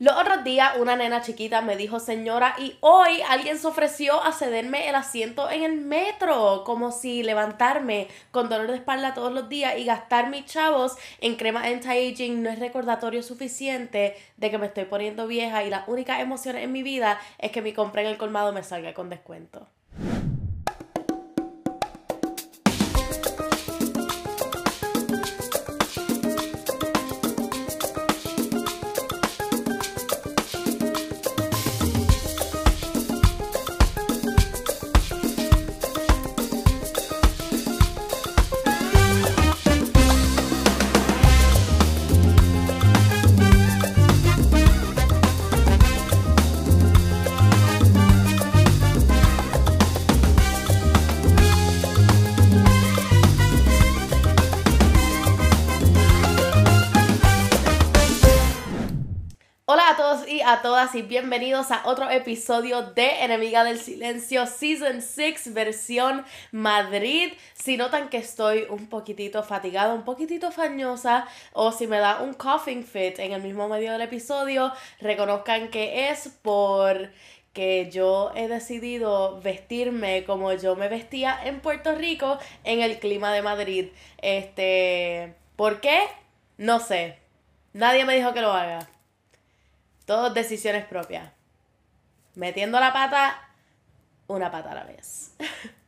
Los otros días una nena chiquita me dijo señora y hoy alguien se ofreció a cederme el asiento en el metro, como si levantarme con dolor de espalda todos los días y gastar mis chavos en crema anti-aging no es recordatorio suficiente de que me estoy poniendo vieja y las únicas emociones en mi vida es que mi compra en el colmado me salga con descuento. A todas y bienvenidos a otro episodio de Enemiga del Silencio Season 6 versión Madrid. Si notan que estoy un poquitito fatigada, un poquitito fañosa o si me da un coughing fit en el mismo medio del episodio, reconozcan que es por que yo he decidido vestirme como yo me vestía en Puerto Rico en el clima de Madrid. Este, ¿por qué? No sé. Nadie me dijo que lo haga. Todos decisiones propias. Metiendo la pata, una pata a la vez.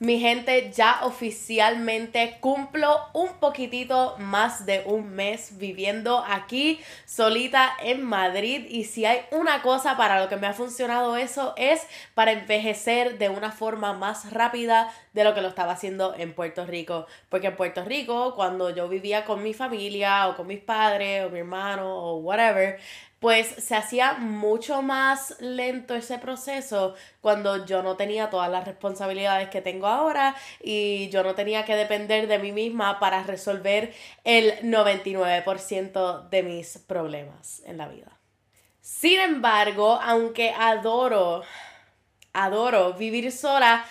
Mi gente, ya oficialmente cumplo un poquitito más de un mes viviendo aquí solita en Madrid y si hay una cosa para lo que me ha funcionado eso es para envejecer de una forma más rápida de lo que lo estaba haciendo en Puerto Rico. Porque en Puerto Rico, cuando yo vivía con mi familia o con mis padres o mi hermano o whatever, pues se hacía mucho más lento ese proceso cuando yo no tenía todas las responsabilidades que tengo ahora y yo no tenía que depender de mí misma para resolver el 99% de mis problemas en la vida. Sin embargo, aunque adoro, adoro vivir sola,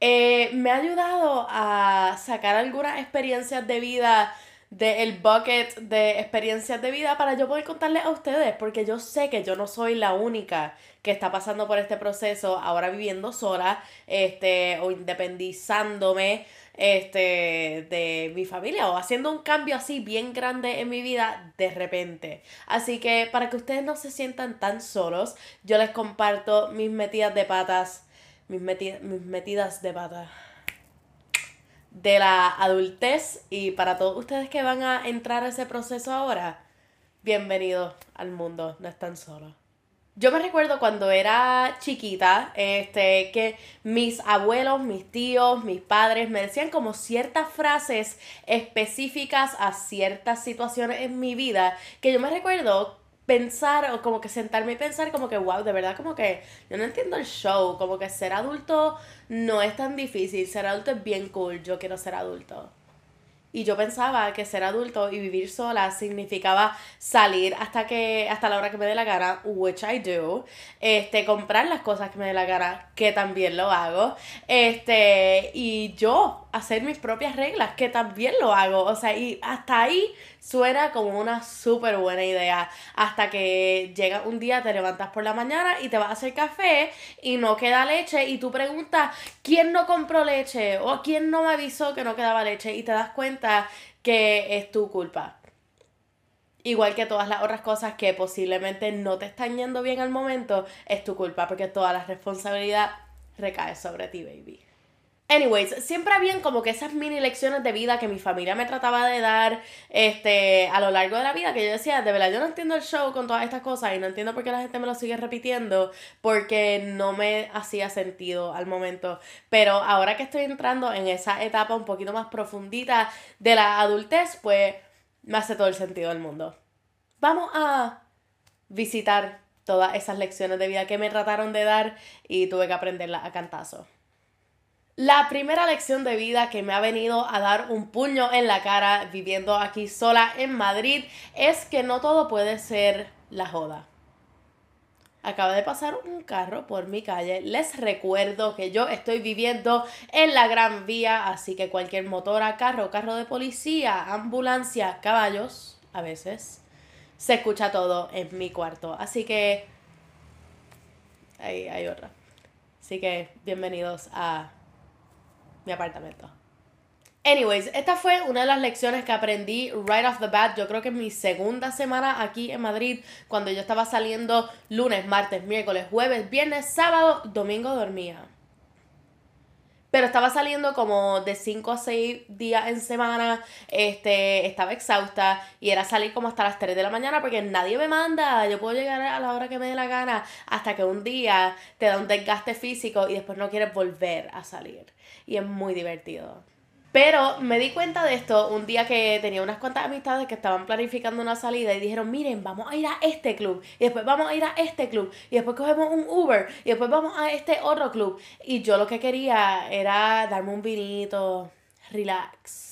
eh, me ha ayudado a sacar algunas experiencias de vida del bucket de experiencias de vida para yo poder contarles a ustedes, porque yo sé que yo no soy la única que está pasando por este proceso ahora viviendo sola, este, o independizándome, este, de mi familia, o haciendo un cambio así bien grande en mi vida de repente. Así que para que ustedes no se sientan tan solos, yo les comparto mis metidas de patas, mis, mis metidas de patas de la adultez y para todos ustedes que van a entrar a ese proceso ahora, bienvenidos al mundo, no están solos. Yo me recuerdo cuando era chiquita, este, que mis abuelos, mis tíos, mis padres me decían como ciertas frases específicas a ciertas situaciones en mi vida, que yo me recuerdo pensar o como que sentarme y pensar como que, wow, de verdad como que yo no entiendo el show, como que ser adulto no es tan difícil, ser adulto es bien cool, yo quiero ser adulto. Y yo pensaba que ser adulto y vivir sola significaba salir hasta que hasta la hora que me dé la gana, which I do, este comprar las cosas que me dé la gana, que también lo hago, este y yo hacer mis propias reglas, que también lo hago, o sea, y hasta ahí suena como una súper buena idea. Hasta que llega un día, te levantas por la mañana y te vas a hacer café y no queda leche y tú preguntas, ¿quién no compró leche? O ¿quién no me avisó que no quedaba leche? Y te das cuenta que es tu culpa. Igual que todas las otras cosas que posiblemente no te están yendo bien al momento, es tu culpa porque toda la responsabilidad recae sobre ti, baby. Anyways, siempre habían como que esas mini lecciones de vida que mi familia me trataba de dar este, a lo largo de la vida, que yo decía, de verdad yo no entiendo el show con todas estas cosas y no entiendo por qué la gente me lo sigue repitiendo, porque no me hacía sentido al momento. Pero ahora que estoy entrando en esa etapa un poquito más profundita de la adultez, pues me hace todo el sentido del mundo. Vamos a visitar todas esas lecciones de vida que me trataron de dar y tuve que aprenderlas a cantazo. La primera lección de vida que me ha venido a dar un puño en la cara viviendo aquí sola en Madrid es que no todo puede ser la joda. Acaba de pasar un carro por mi calle. Les recuerdo que yo estoy viviendo en la Gran Vía, así que cualquier motora, carro, carro de policía, ambulancia, caballos, a veces, se escucha todo en mi cuarto. Así que ahí hay otra. Así que bienvenidos a mi apartamento. Anyways, esta fue una de las lecciones que aprendí right off the bat. Yo creo que en mi segunda semana aquí en Madrid, cuando yo estaba saliendo lunes, martes, miércoles, jueves, viernes, sábado, domingo dormía. Pero estaba saliendo como de 5 a 6 días en semana, este, estaba exhausta y era salir como hasta las 3 de la mañana porque nadie me manda, yo puedo llegar a la hora que me dé la gana hasta que un día te da un desgaste físico y después no quieres volver a salir. Y es muy divertido. Pero me di cuenta de esto un día que tenía unas cuantas amistades que estaban planificando una salida y dijeron, miren, vamos a ir a este club y después vamos a ir a este club y después cogemos un Uber y después vamos a este otro club. Y yo lo que quería era darme un vinito, relax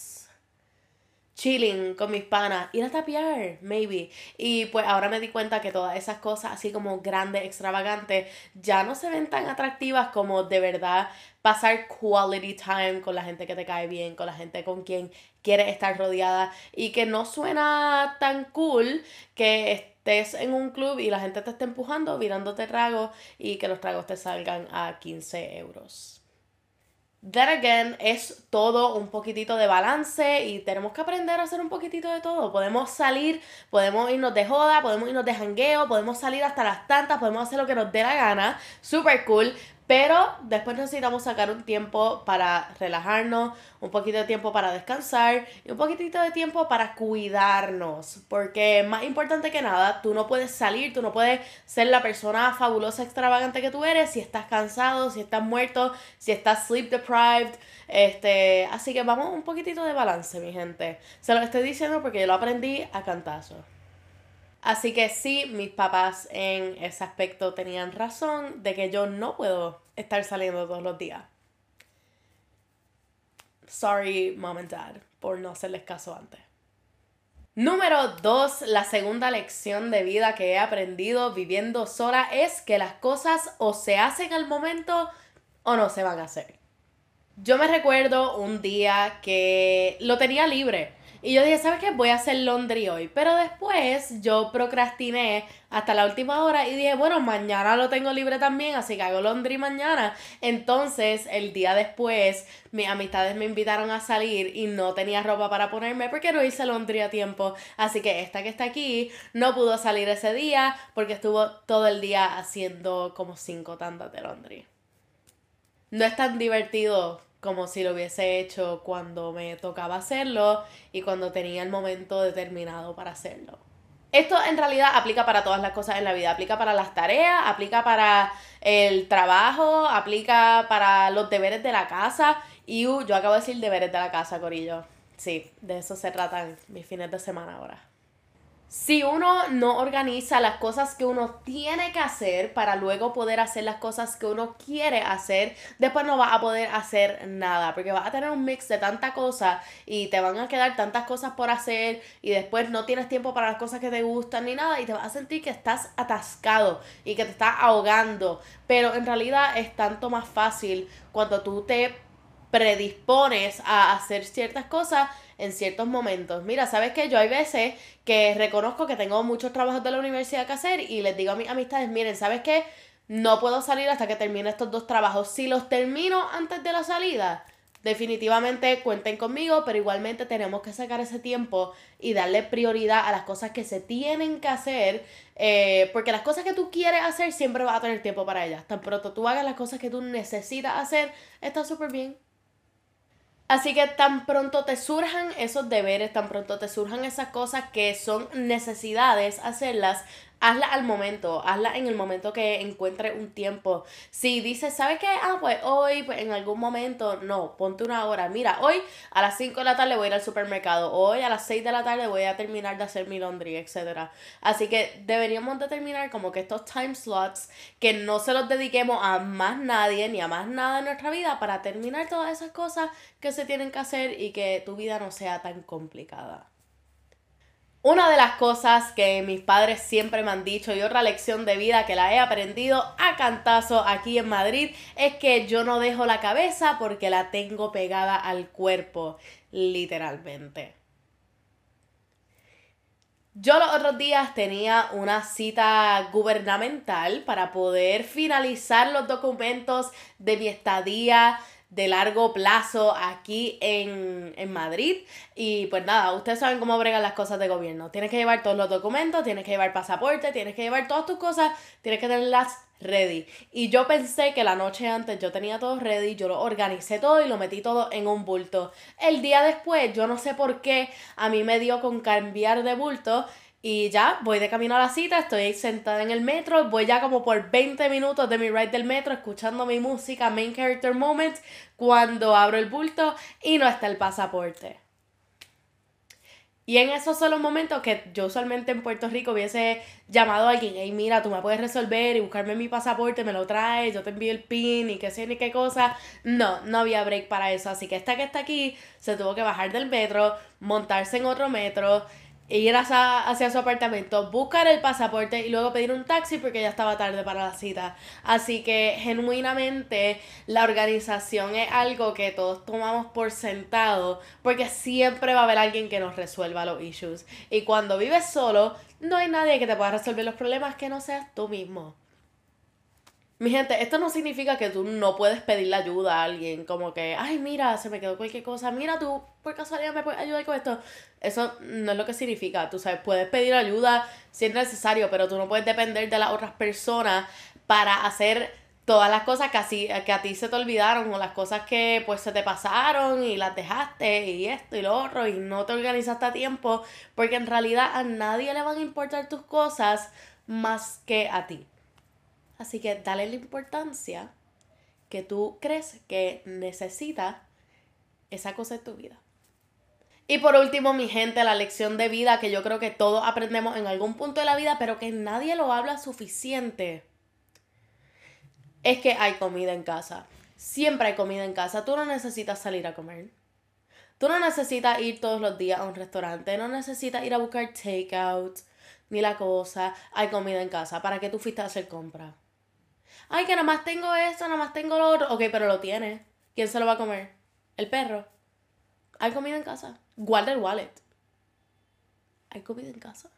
chilling con mis panas, ir a tapiar, maybe. Y pues ahora me di cuenta que todas esas cosas así como grandes, extravagantes, ya no se ven tan atractivas como de verdad pasar quality time con la gente que te cae bien, con la gente con quien quieres estar rodeada y que no suena tan cool que estés en un club y la gente te esté empujando, mirándote tragos y que los tragos te salgan a 15 euros. That again es todo un poquitito de balance y tenemos que aprender a hacer un poquitito de todo. Podemos salir, podemos irnos de joda, podemos irnos de jangueo, podemos salir hasta las tantas, podemos hacer lo que nos dé la gana. Super cool. Pero después necesitamos sacar un tiempo para relajarnos, un poquito de tiempo para descansar y un poquitito de tiempo para cuidarnos. Porque más importante que nada, tú no puedes salir, tú no puedes ser la persona fabulosa, extravagante que tú eres si estás cansado, si estás muerto, si estás sleep deprived. Este, así que vamos un poquitito de balance, mi gente. Se lo estoy diciendo porque yo lo aprendí a cantazo. Así que sí, mis papás en ese aspecto tenían razón de que yo no puedo estar saliendo todos los días. Sorry, mom and dad, por no hacerles caso antes. Número dos, la segunda lección de vida que he aprendido viviendo sola es que las cosas o se hacen al momento o no se van a hacer. Yo me recuerdo un día que lo tenía libre y yo dije, ¿sabes qué? Voy a hacer laundry hoy. Pero después yo procrastiné hasta la última hora y dije, bueno, mañana lo tengo libre también, así que hago laundry mañana. Entonces, el día después, mis amistades me invitaron a salir y no tenía ropa para ponerme porque no hice laundry a tiempo. Así que esta que está aquí no pudo salir ese día porque estuvo todo el día haciendo como cinco tandas de laundry. No es tan divertido como si lo hubiese hecho cuando me tocaba hacerlo y cuando tenía el momento determinado para hacerlo. Esto en realidad aplica para todas las cosas en la vida, aplica para las tareas, aplica para el trabajo, aplica para los deberes de la casa. Y uh, yo acabo de decir deberes de la casa, Corillo. Sí, de eso se tratan mis fines de semana ahora. Si uno no organiza las cosas que uno tiene que hacer para luego poder hacer las cosas que uno quiere hacer, después no va a poder hacer nada, porque vas a tener un mix de tanta cosa y te van a quedar tantas cosas por hacer y después no tienes tiempo para las cosas que te gustan ni nada y te vas a sentir que estás atascado y que te estás ahogando, pero en realidad es tanto más fácil cuando tú te predispones a hacer ciertas cosas en ciertos momentos. Mira, ¿sabes qué? Yo hay veces que reconozco que tengo muchos trabajos de la universidad que hacer y les digo a mis amistades, miren, ¿sabes qué? No puedo salir hasta que termine estos dos trabajos. Si los termino antes de la salida, definitivamente cuenten conmigo, pero igualmente tenemos que sacar ese tiempo y darle prioridad a las cosas que se tienen que hacer, eh, porque las cosas que tú quieres hacer siempre vas a tener tiempo para ellas. Tan pronto tú hagas las cosas que tú necesitas hacer, está súper bien. Así que tan pronto te surjan esos deberes, tan pronto te surjan esas cosas que son necesidades hacerlas, hazla al momento, hazla en el momento que encuentres un tiempo. Si dices, ¿sabes qué? Ah, pues hoy, pues en algún momento, no, ponte una hora. Mira, hoy a las 5 de la tarde voy a ir al supermercado, hoy a las 6 de la tarde voy a terminar de hacer mi laundry, etc. Así que deberíamos determinar como que estos time slots, que no se los dediquemos a más nadie ni a más nada en nuestra vida para terminar todas esas cosas que se tienen que hacer y que tu vida no sea tan complicada. Una de las cosas que mis padres siempre me han dicho y otra lección de vida que la he aprendido a cantazo aquí en Madrid es que yo no dejo la cabeza porque la tengo pegada al cuerpo, literalmente. Yo los otros días tenía una cita gubernamental para poder finalizar los documentos de mi estadía de largo plazo aquí en, en, Madrid. Y pues nada, ustedes saben cómo bregan las cosas de gobierno. Tienes que llevar todos los documentos, tienes que llevar pasaporte, tienes que llevar todas tus cosas, tienes que tenerlas ready. Y yo pensé que la noche antes yo tenía todo ready, yo lo organicé todo y lo metí todo en un bulto. El día después, yo no sé por qué, a mí me dio con cambiar de bulto. Y ya, voy de camino a la cita, estoy sentada en el metro, voy ya como por 20 minutos de mi ride del metro escuchando mi música, Main Character Moments, cuando abro el bulto y no está el pasaporte. Y en esos son los momentos que yo usualmente en Puerto Rico hubiese llamado a alguien, hey, mira, tú me puedes resolver y buscarme mi pasaporte, me lo traes, yo te envío el pin y qué sé ni qué cosa. No, no había break para eso. Así que esta que está aquí se tuvo que bajar del metro, montarse en otro metro ir hacia, hacia, su apartamento, buscar el pasaporte y luego pedir un taxi porque ya estaba tarde para la cita. Así que genuinamente la organización es algo que todos tomamos por sentado porque siempre va a haber alguien que nos resuelva los issues. Y cuando vives solo, no hay nadie que te pueda resolver los problemas que no seas tú mismo. Mi gente, esto no significa que tú no puedes pedirle ayuda a alguien, como que, ay, mira, se me quedó cualquier cosa, mira tú, por casualidad me puedes ayudar con esto. Eso no es lo que significa, tú sabes, puedes pedir ayuda si es necesario, pero tú no puedes depender de las otras personas para hacer todas las cosas que, así, que a ti se te olvidaron o las cosas que pues se te pasaron y las dejaste y esto y lo otro y no te organizaste a tiempo, porque en realidad a nadie le van a importar tus cosas más que a ti. Así que dale la importancia que tú crees que necesita esa cosa en tu vida. Y por último, mi gente, la lección de vida que yo creo que todos aprendemos en algún punto de la vida, pero que nadie lo habla suficiente, es que hay comida en casa. Siempre hay comida en casa. Tú no necesitas salir a comer. Tú no necesitas ir todos los días a un restaurante. No necesitas ir a buscar takeout ni la cosa. Hay comida en casa. ¿Para qué tú fuiste a hacer compra? Ay, que nada más tengo esto, nada más tengo lo otro. Ok, pero lo tiene. ¿Quién se lo va a comer? El perro. ¿Hay comida en casa? Guarda el wallet. ¿Hay comida en casa?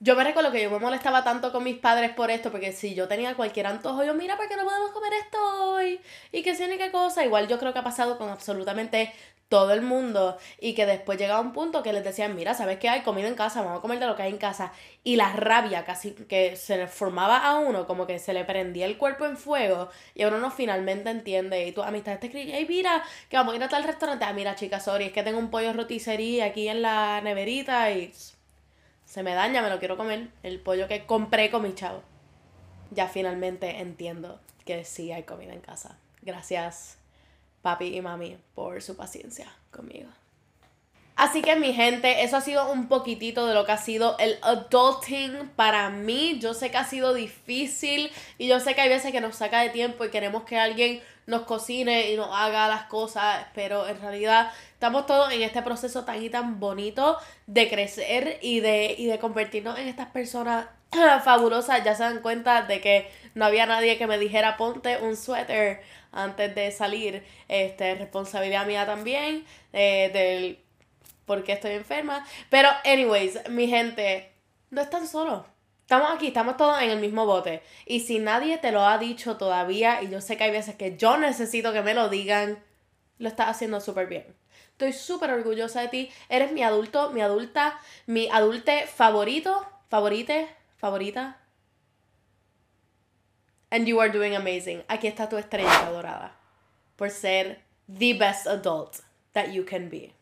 Yo me recuerdo que yo me molestaba tanto con mis padres por esto, porque si yo tenía cualquier antojo, yo, mira, ¿por qué no podemos comer esto hoy? Y que ni qué cosa. Igual yo creo que ha pasado con absolutamente todo el mundo y que después llegaba un punto que les decían, mira, ¿sabes qué hay? Comida en casa, vamos a comer de lo que hay en casa. Y la rabia casi que se le formaba a uno, como que se le prendía el cuerpo en fuego y uno no finalmente entiende. Y tu amistad te escribe, hey, mira, que vamos a ir a tal restaurante. Ah, mira, chicas, sorry, es que tengo un pollo roticería aquí en la neverita y se me daña, me lo quiero comer. El pollo que compré con mi chavo. Ya finalmente entiendo que sí hay comida en casa. Gracias papi y mami por su paciencia conmigo. Así que mi gente, eso ha sido un poquitito de lo que ha sido el adulting para mí. Yo sé que ha sido difícil y yo sé que hay veces que nos saca de tiempo y queremos que alguien nos cocine y nos haga las cosas, pero en realidad estamos todos en este proceso tan y tan bonito de crecer y de, y de convertirnos en estas personas fabulosas. Ya se dan cuenta de que no había nadie que me dijera ponte un suéter antes de salir. Este, responsabilidad mía también, eh, del por qué estoy enferma. Pero, anyways, mi gente, no están solos. Estamos aquí, estamos todos en el mismo bote. Y si nadie te lo ha dicho todavía, y yo sé que hay veces que yo necesito que me lo digan, lo estás haciendo súper bien. Estoy súper orgullosa de ti. Eres mi adulto, mi adulta, mi adulte favorito, favorite, favorita, And you are doing amazing. Aquí está tu estrella dorada. Por ser the best adult that you can be.